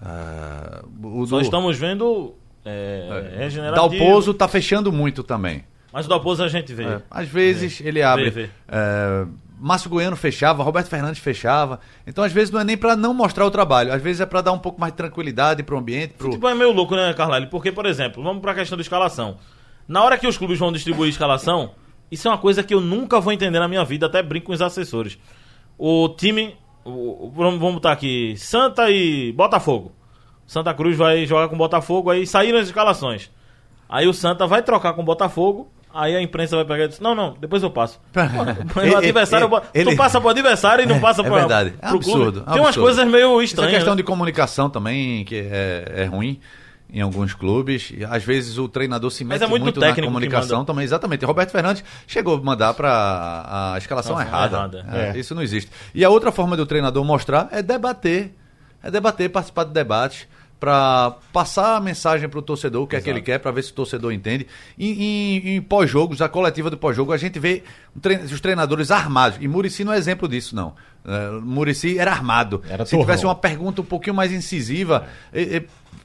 É, o Só do- estamos vendo é, regenerativo. Dalpozo está fechando muito também. Mas o Dalpozo a gente vê. É, Às vezes ele abre. Vê, vê. é, Márcio Goiano fechava, Roberto Fernandes fechava. Então, às vezes, não é nem para não mostrar o trabalho, às vezes é para dar um pouco mais de tranquilidade pro ambiente. Pro... Futebol é meio louco, né, Carlyle? Porque, por exemplo, vamos pra questão da escalação. Na hora que os clubes vão distribuir escalação, isso é uma coisa que eu nunca vou entender na minha vida, até brinco com os assessores. O time. o- o- vamos botar aqui: Santa e Botafogo. Santa Cruz vai jogar com Botafogo, aí saíram as escalações. Aí o Santa vai trocar com o Botafogo. Aí a imprensa vai pegar e diz: Não, não, depois eu passo. O adversário, ele- tu passa pro adversário e não passa É pro, verdade, é absurdo, clube. Tem umas absurdo. coisas meio é estranhas. questão né? de comunicação também, que é, é ruim em alguns clubes. E, às vezes o treinador se mete é muito muito, na comunicação também. Exatamente. Roberto Fernandes chegou a mandar para a escalação Nossa, errada. errada. É, É. Isso não existe. E a outra forma do treinador mostrar é debater. É debater, participar de debates para passar a mensagem para o torcedor, o que é que ele quer, para ver se o torcedor entende. Em, em- em pós-jogos, a coletiva do pós-jogo, a gente vê trein- os treinadores armados. E Murici não é exemplo disso, não. É, Murici era armado. Era se torrão. tivesse uma pergunta um pouquinho mais incisiva, é- é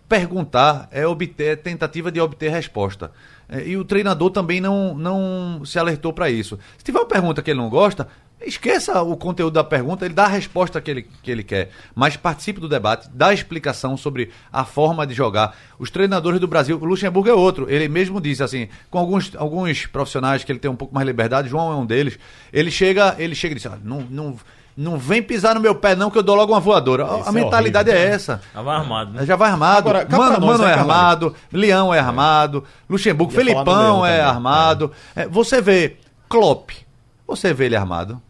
perguntar é obter é tentativa de obter resposta. É, e o treinador também não, não se alertou para isso. Se tiver uma pergunta que ele não gosta, esqueça o conteúdo da pergunta, ele dá a resposta que ele, que ele quer. Mas participe do debate, dá explicação sobre a forma de jogar. Os treinadores do Brasil, o Luxemburgo é outro, ele mesmo disse assim, com alguns, alguns profissionais que ele tem um pouco mais de liberdade, João é um deles, ele chega, ele chega e diz, "Ah, não, não, não vem pisar no meu pé não que eu dou logo uma voadora. A- Isso a é mentalidade horrível. é essa. Tava armado, né? Já vai armado. Agora, Mano, nós, Mano né, é Carvalho? armado. Leão é armado. Luxemburgo. Ia Felipão é também, armado. É, você vê Klopp. Você vê ele armado.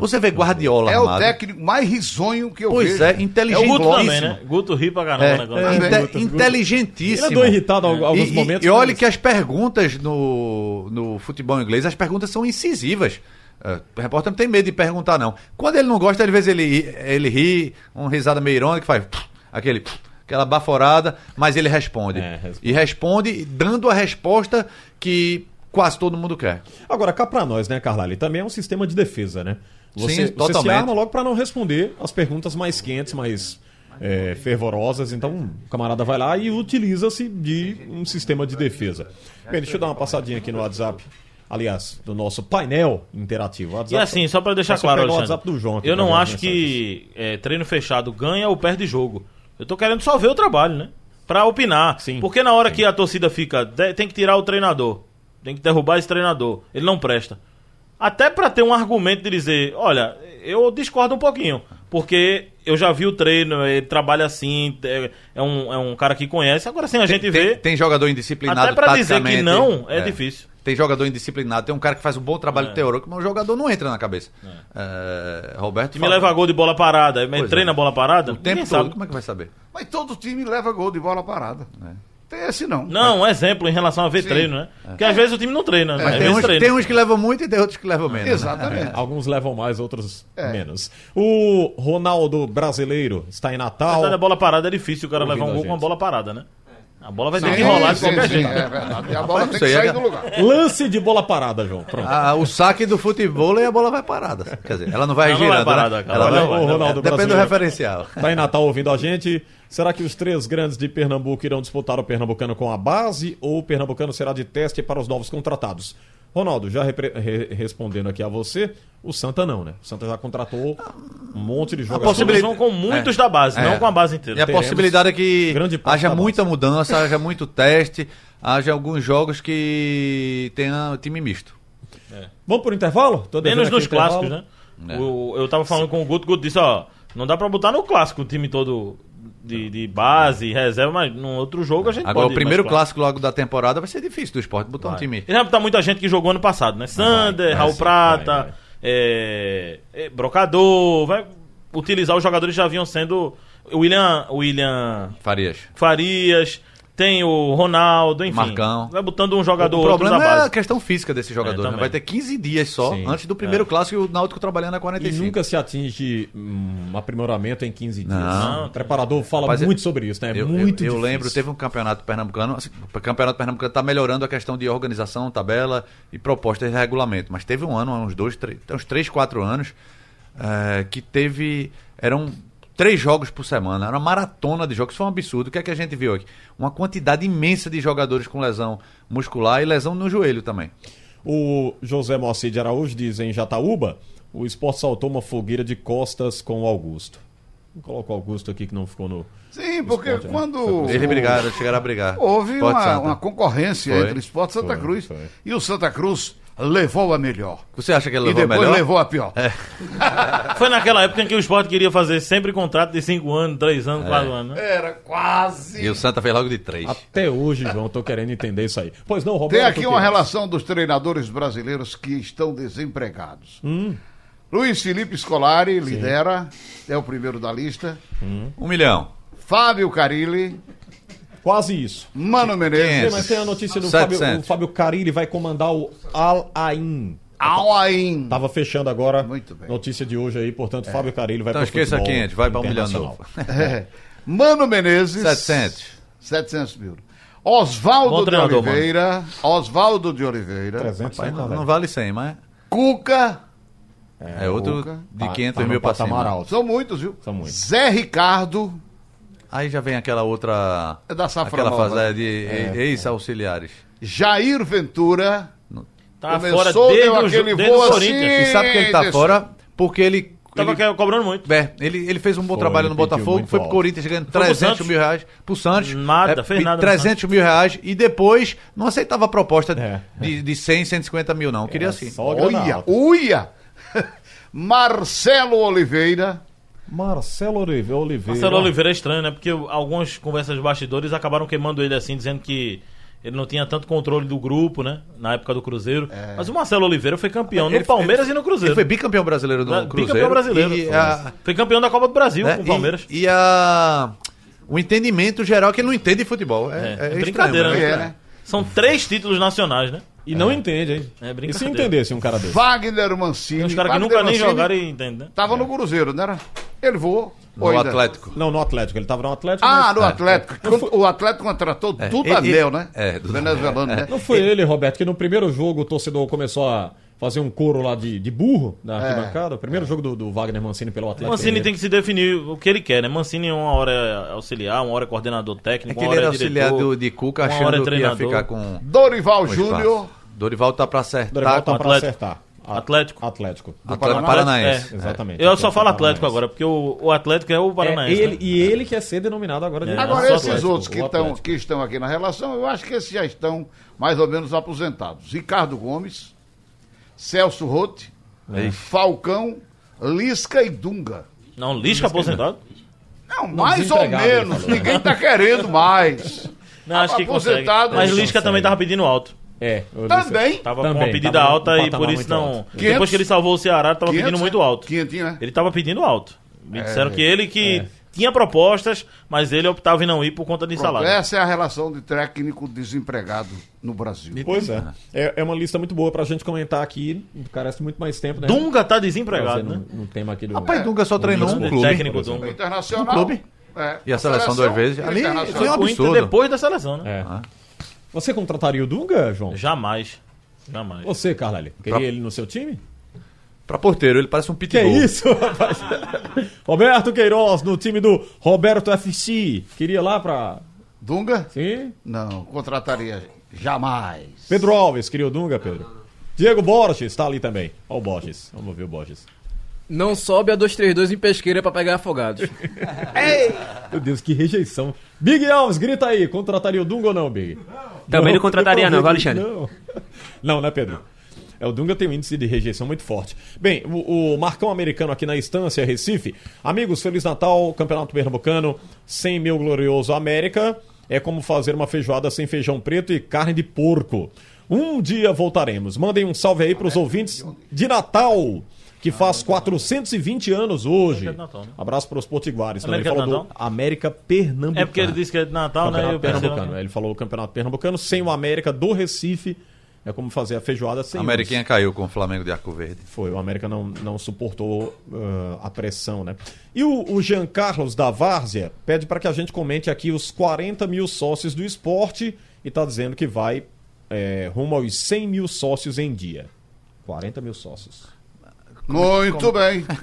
Você vê Guardiola É o armado. técnico mais risonho que eu Pois vejo. é, O Guto inteligentíssimo. também, né? Guto ri pra caramba, É, né? É, inte- inteligentíssimo. Ele andou irritado em alguns E- e- momentos. E, olha mas- que as perguntas no, no futebol inglês, as perguntas são incisivas. É, o repórter não tem medo de perguntar, não. Quando ele não gosta, às vezes ele, ele ri, uma risada meio irônica, que faz aquele, aquela baforada, mas ele responde. É, responde. E responde dando a resposta que quase todo mundo quer. Agora, cá pra nós, né, Carlali? Também é um sistema de defesa, né? Você, Sim, você se arma logo pra não responder as perguntas mais quentes, mais é, fervorosas. Então, o camarada vai lá e utiliza-se de um sistema de defesa. Bem, deixa eu dar uma passadinha aqui no WhatsApp. Aliás, do nosso painel interativo. E WhatsApp- assim, só pra deixar claro, o WhatsApp do João aqui eu não acho que é, treino fechado ganha ou perde jogo. Eu tô querendo só ver o trabalho, né? Pra opinar. Sim, Porque na hora sim. que a torcida fica, "De- tem que tirar o treinador, tem que derrubar esse treinador, ele não presta. Até pra ter um argumento de dizer, olha, eu discordo um pouquinho, porque eu já vi o treino, ele trabalha assim, é, é um, é um cara que conhece, agora sem a gente tem, ver, tem jogador indisciplinado até pra dizer que não, é difícil. Tem jogador indisciplinado, tem um cara que faz um bom trabalho É. teórico, mas o jogador não entra na cabeça. É, Roberto que me fala- leva gol de bola parada, mas Pois treina é. bola parada, o tempo todo, sabe. como é que vai saber? Mas todo time leva gol de bola parada. Tem esse não. Não, um exemplo em relação a ver Sim. treino, né? Porque às vezes o time não treina, mas às Tem uns, treina. tem uns que levam muito e tem outros que levam menos. né? Exatamente. Alguns levam mais, outros É. menos. O Ronaldo brasileiro está em Natal. Mas a bola parada é difícil o cara Ouvindo levar um gol com a bola parada, né? A bola vai ter que rolar de qualquer jeito. É verdade. E a bola não tem que sair é- do lugar. Lance de bola parada, João. Pronto. Ah, o saque do futebol e a bola vai parada. Quer dizer, ela não vai não girando. vai parada, né? cara. Ela vai, Ronaldo Depende do referencial. Está em Natal ouvindo a gente. Será que os três grandes de Pernambuco irão disputar o Pernambucano com a base ou o Pernambucano será de teste para os novos contratados? Ronaldo, já repre- re- respondendo aqui a você, o Santa não, né? O Santa já contratou um monte de jogadores. possibilidade- vão com muitos É. da base, É. não com a base E inteira. a Teremos possibilidade é que haja muita mudança, haja muito teste, haja alguns jogos que tenha time misto. Vamos por intervalo? Tô Menos nos intervalo. clássicos, né? É. O- eu tava falando com o Guto, o Guto disse, ó, não dá pra botar no clássico o time todo de, de base, reserva, mas num outro jogo a gente Agora, o primeiro clássico logo da temporada vai ser difícil do esporte botar um Vai. time. E vai botar muita gente que jogou ano passado, né? Sander, vai, Raul sim, Prata, vai, vai. é, é, Brocador, vai utilizar os jogadores que já vinham sendo William, William Farias. Farias, tem o Ronaldo, enfim. Marcão. Vai botando um jogador o problema é a questão física desse jogador. né? também. Vai ter 15 dias só Sim. antes do primeiro clássico e o Náutico trabalhando a E 45. nunca se atinge um aprimoramento em 15 dias. Não. O preparador fala Rapaz, muito sobre isso, né? É Eu, muito eu, eu lembro, teve um campeonato pernambucano. Assim, o campeonato pernambucano está melhorando a questão de organização, tabela e propostas de regulamento. Mas teve um ano, uns dois, três, uns três, quatro anos, eh, que teve. Eram três jogos por semana, era uma maratona de jogos, foi um absurdo. O que é que a gente viu aqui? Uma quantidade imensa de jogadores com lesão muscular e lesão no joelho também. O José Moacir de Araújo diz em Jataúba, o esporte saltou uma fogueira de costas com o Augusto. Vou colocar o Augusto aqui que não ficou no. Sim, porque Esporte, né? quando. Eles brigaram, chegaram a brigar. Houve uma, uma concorrência Foi. entre o Esporte e Santa Foi, Cruz. foi. E o Santa Cruz levou a melhor. Você acha que ele levou depois melhor? É. levou a pior. Foi naquela época em que o esporte queria fazer sempre contrato de 5 anos, 3 anos, É. 4 anos, né? Era quase. E o Santa fez logo de três. Até hoje, João, tô querendo entender isso aí. Pois não, Roberto. Tem aqui uma relação dos treinadores brasileiros que estão desempregados. Hum. Luiz Felipe Scolari lidera, é o primeiro da lista. Um milhão. Fábio Carilli, Quase isso. Mano Menezes, Sim, mas tem a notícia do Fábio, 700. o Fábio Carilli vai comandar o Al Ain. Alain. Tava fechando agora. Muito bem. Notícia de hoje aí, portanto, Fábio Carilli vai Então pro esqueça futebol 500, vai para um milhão novo. É. Mano Menezes. 700. 700 mil. Oswaldo de Oliveira. Oswaldo de Oliveira. 300 Pai, né, não, velho? não vale 100, mas Cuca. é, outro Cuca. de Tá- 500 tá no mil para cima. alto. São muitos, viu? São muitos. Zé Ricardo. Aí já vem aquela outra. É da Safra Aquela Nova. fase é, de ex-auxiliares. Jair Ventura. Tá Começou, fora deu desde, o, aquele desde voo assim. Corinthians. E sabe que ele tá fora? Porque ele. Tava ele, cobrando muito. é, ele, ele fez um bom Foi, trabalho no Botafogo, foi pro alto. Corinthians ganhando Foi pro 300 Santos. mil reais pro Santos. Nada, fez pe- nada no 300 mil reais e depois não aceitava a proposta É. de, de 100, 150 mil, não. Queria É, assim. Uia, uia. Marcelo Oliveira. Marcelo Olive- Oliveira. Marcelo Oliveira é estranho, né? Porque algumas conversas de bastidores acabaram queimando ele assim, dizendo que Ele não tinha tanto controle do grupo, né? Na época do Cruzeiro. Mas o Marcelo Oliveira foi campeão no Palmeiras e no Cruzeiro. Ele foi bicampeão brasileiro do Né? Cruzeiro. Bicampeão brasileiro. E, a, Foi campeão da Copa do Brasil né, com o Palmeiras. E, e a, o entendimento geral é que ele não entende de futebol. É, É, é é estranho, brincadeira, né? É? São três títulos nacionais, né? E não entende, hein? É e se brincadeira. entendesse um cara desse? Wagner Mancini. Tem uns caras que nunca nem Mancini jogaram e entendem, né? Tava no Cruzeiro, não era? Ele voou. No ainda? Atlético. Não, no Atlético. Ele tava no Atlético. Ah, mas- no Atlético. O Atlético contratou tudo É, a ele- mel, né? é, do- Venezuelano, né? Não foi ele, Roberto, que no primeiro jogo o torcedor começou a fazer um coro lá de, de burro na É. arquibancada. O primeiro jogo do, do Wagner Mancini pelo Atlético. Mancini Mineiro. tem que se definir o que ele quer, né? Mancini uma hora é auxiliar, uma hora é coordenador É técnico, que uma ele hora era é auxiliar diretor. do, de Cuca uma hora é achando que ia treinador. ficar com. Dorival com Júnior. Dorival tá pra acertar. Dorival tá com pra Atlético. acertar. Atlético. Atlético. Do Atlético. Paranaense. É. Exatamente. Eu só falo Atlético agora, porque o, o Atlético é o É, Paranaense. ele, né? e ele quer ser denominado agora de É. Agora, esses Atlético, outros que o estão, Atlético. que estão aqui na relação, eu acho que esses já estão mais ou menos aposentados. Ricardo Gomes, Celso Rotti, É. Falcão, Lisca e Dunga. Não, Lisca aposentado? Não, mais ou menos. falou. Ninguém tá querendo mais. Não, acho que. Aposentado, Mas Lisca consegue. também tava pedindo alto. É. Também. Tava Também, com uma pedida tava alta e patamar por isso não. alto. Depois 500? que ele salvou o Ceará, tava 500, pedindo muito alto. Quinhentinho, né? Ele tava pedindo alto. É. Me disseram que ele que tinha propostas, mas ele optava em não ir por conta de Pronto, salário. essa é a relação de técnico desempregado no Brasil. Pois é. é. É uma lista muito boa pra gente comentar aqui. Carece muito mais tempo, né? Dunga tá desempregado, né? no, no tema aqui do. Rapaz, Dunga só treinou um clube. técnico. Dunga. Internacional. Um clube. É, E a seleção duas vezes. o Ali foi um absurdo. depois da seleção, né? É. Ah. Você contrataria o Dunga, João? Jamais. Jamais. Você, Carlali, queria Pra- ele no seu time? Pra porteiro, ele parece um Que pitbull. isso, rapaz? Roberto Queiroz, no time do Roberto FC. Queria lá pra. Dunga? Sim. Não, contrataria jamais. Pedro Alves, queria o Dunga, Pedro. Diego Borges, tá ali também. Ó o Borges. Vamos ver o Borges. Não sobe a 232 em pesqueira pra pegar afogados. Meu Deus, que rejeição. Big Alves, grita aí. Contrataria o Dunga ou não, Big? Também não contrataria não, viu, Alexandre? Não. Não, né, Pedro? É, o Dunga tem um índice de rejeição muito forte. Bem, o, o Marcão Americano aqui na Estância, Recife. Amigos, Feliz Natal, Campeonato Pernambucano, 100 mil glorioso América. É como fazer uma feijoada sem feijão preto e carne de porco. Um dia voltaremos. Mandem um salve aí pros ouvintes de Natal, que faz 420 anos hoje. Natal, né? Abraço pros potiguares. também. América Ele falou do América Pernambucano. É porque ele disse que é de Natal, né? Campeonato pensei, Pernambucano. Ele falou o Campeonato Pernambucano sem o América do Recife. É como fazer a feijoada sem A. Ameriquinha caiu com o Flamengo de Arco Verde. Foi, o América não, não suportou ah, a pressão, né? E o, o Jean Carlos da Várzea pede para que a gente comente aqui os 40 mil sócios do esporte e tá dizendo que vai é, rumo aos 100 mil sócios em dia. 40 mil sócios. Muito bem.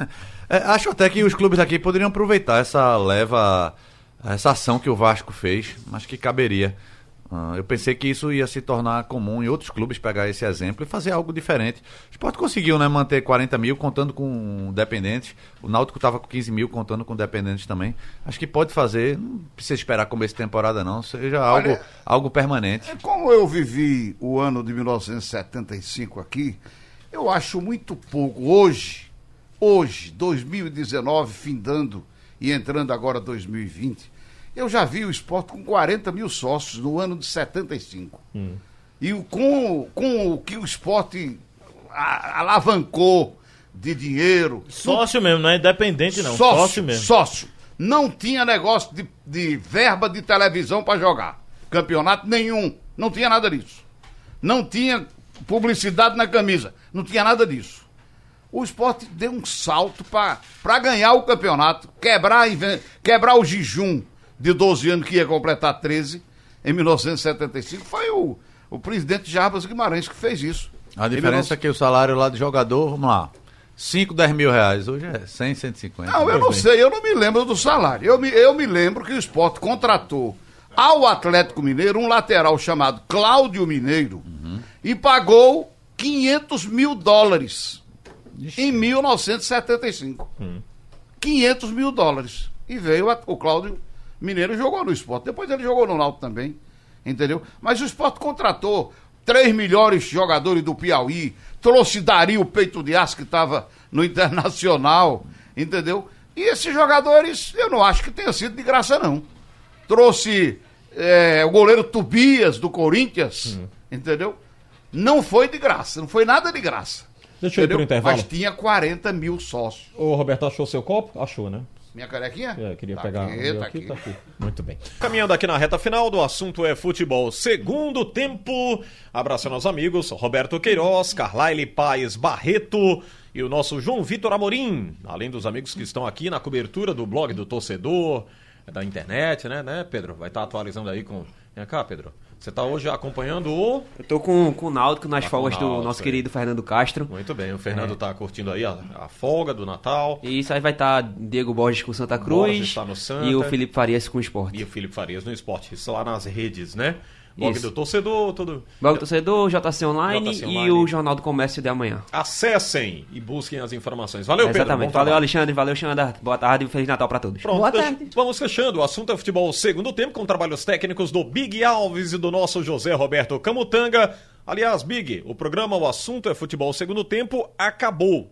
É, acho até que os clubes aqui poderiam aproveitar essa leva, essa ação que o Vasco fez, mas que caberia. Ah, eu pensei que isso ia se tornar comum em outros clubes pegar esse exemplo e fazer algo diferente. O Sport conseguiu né, manter 40 mil contando com dependentes. O Náutico estava com 15 mil contando com dependentes também. Acho que pode fazer, não precisa esperar começo de temporada não, seja algo, Olha- algo permanente. Como eu vivi o ano de 1975 aqui, eu acho muito pouco hoje, hoje, 2019, findando e entrando agora 2020, eu já vi o esporte com 40 mil sócios no ano de 75. E o- com, com o que o esporte alavancou de dinheiro. Sócio mesmo, não é independente não. Sócio, Sócio, mesmo. Sócio. Não tinha negócio de, de verba de televisão para jogar. Campeonato nenhum. Não tinha nada disso. Não tinha publicidade na camisa. Não tinha nada disso. O esporte deu um salto para ganhar o campeonato, quebrar, quebrar o jejum de 12 anos que ia completar 13 em 1975. Foi o, o presidente Jarbas Guimarães que fez isso. A diferença é que o salário lá do jogador, vamos lá, 5, 10 mil reais. Hoje é 100, 150. Não, eu não bem. sei, eu não me lembro do salário. Eu me, eu me lembro que o esporte contratou ao Atlético Mineiro um lateral chamado Cláudio Mineiro e pagou 500 mil dólares em 1975. 500 mil dólares. E veio a- o Cláudio Mineiro jogou no esporte. Depois ele jogou no Náutico também. Entendeu? Mas o esporte contratou três melhores jogadores do Piauí, trouxe Dario Peito de Aço, que estava no Internacional, entendeu? E esses jogadores, eu não acho que tenha sido de graça, não. Trouxe é, o goleiro Tobias do Corinthians, Hum. entendeu? Não foi de graça, não foi nada de graça. Deixa eu ir pro intervalo. Mas tinha 40 mil sócios. Ô, Roberto, achou seu copo? Achou, né? Minha carequinha? É, queria Tá pegar aqui, tá aqui, aqui. tá aqui. Muito bem. Caminhando aqui na reta final do assunto é futebol. Segundo tempo. Abraçando aos amigos Roberto Queiroz, Carlyle Paes Barreto e o nosso João Vitor Amorim. Além dos amigos que estão aqui na cobertura do blog do torcedor, da internet, né, né, Pedro? Vai estar atualizando aí com. Vem cá, Pedro. Você está hoje acompanhando o. Eu tô com, com o Náutico nas Tá folgas do Náutico, nosso aí. querido Fernando Castro. Muito bem, o Fernando está curtindo aí a, a folga do Natal. E isso aí vai estar Diego Borges com Santa Cruz Borges tá no Santa. e o Felipe Farias com o Esporte. E o Felipe Farias no esporte. Isso lá nas redes, né? Blog Isso. do torcedor, tudo. Blog Torcedor, JC Online, JC e Online. o Jornal do Comércio de amanhã. Acessem e busquem as informações. Valeu, Pedro. Exatamente. Valeu, trabalho. Alexandre. Valeu, Xanda. Boa tarde e Feliz Natal pra todos. Pronto, deixa- vamos fechando. O assunto é futebol segundo tempo, com trabalhos técnicos do Big Alves e do nosso José Roberto Camutanga. Aliás, Big, o programa O Assunto é Futebol Segundo Tempo acabou.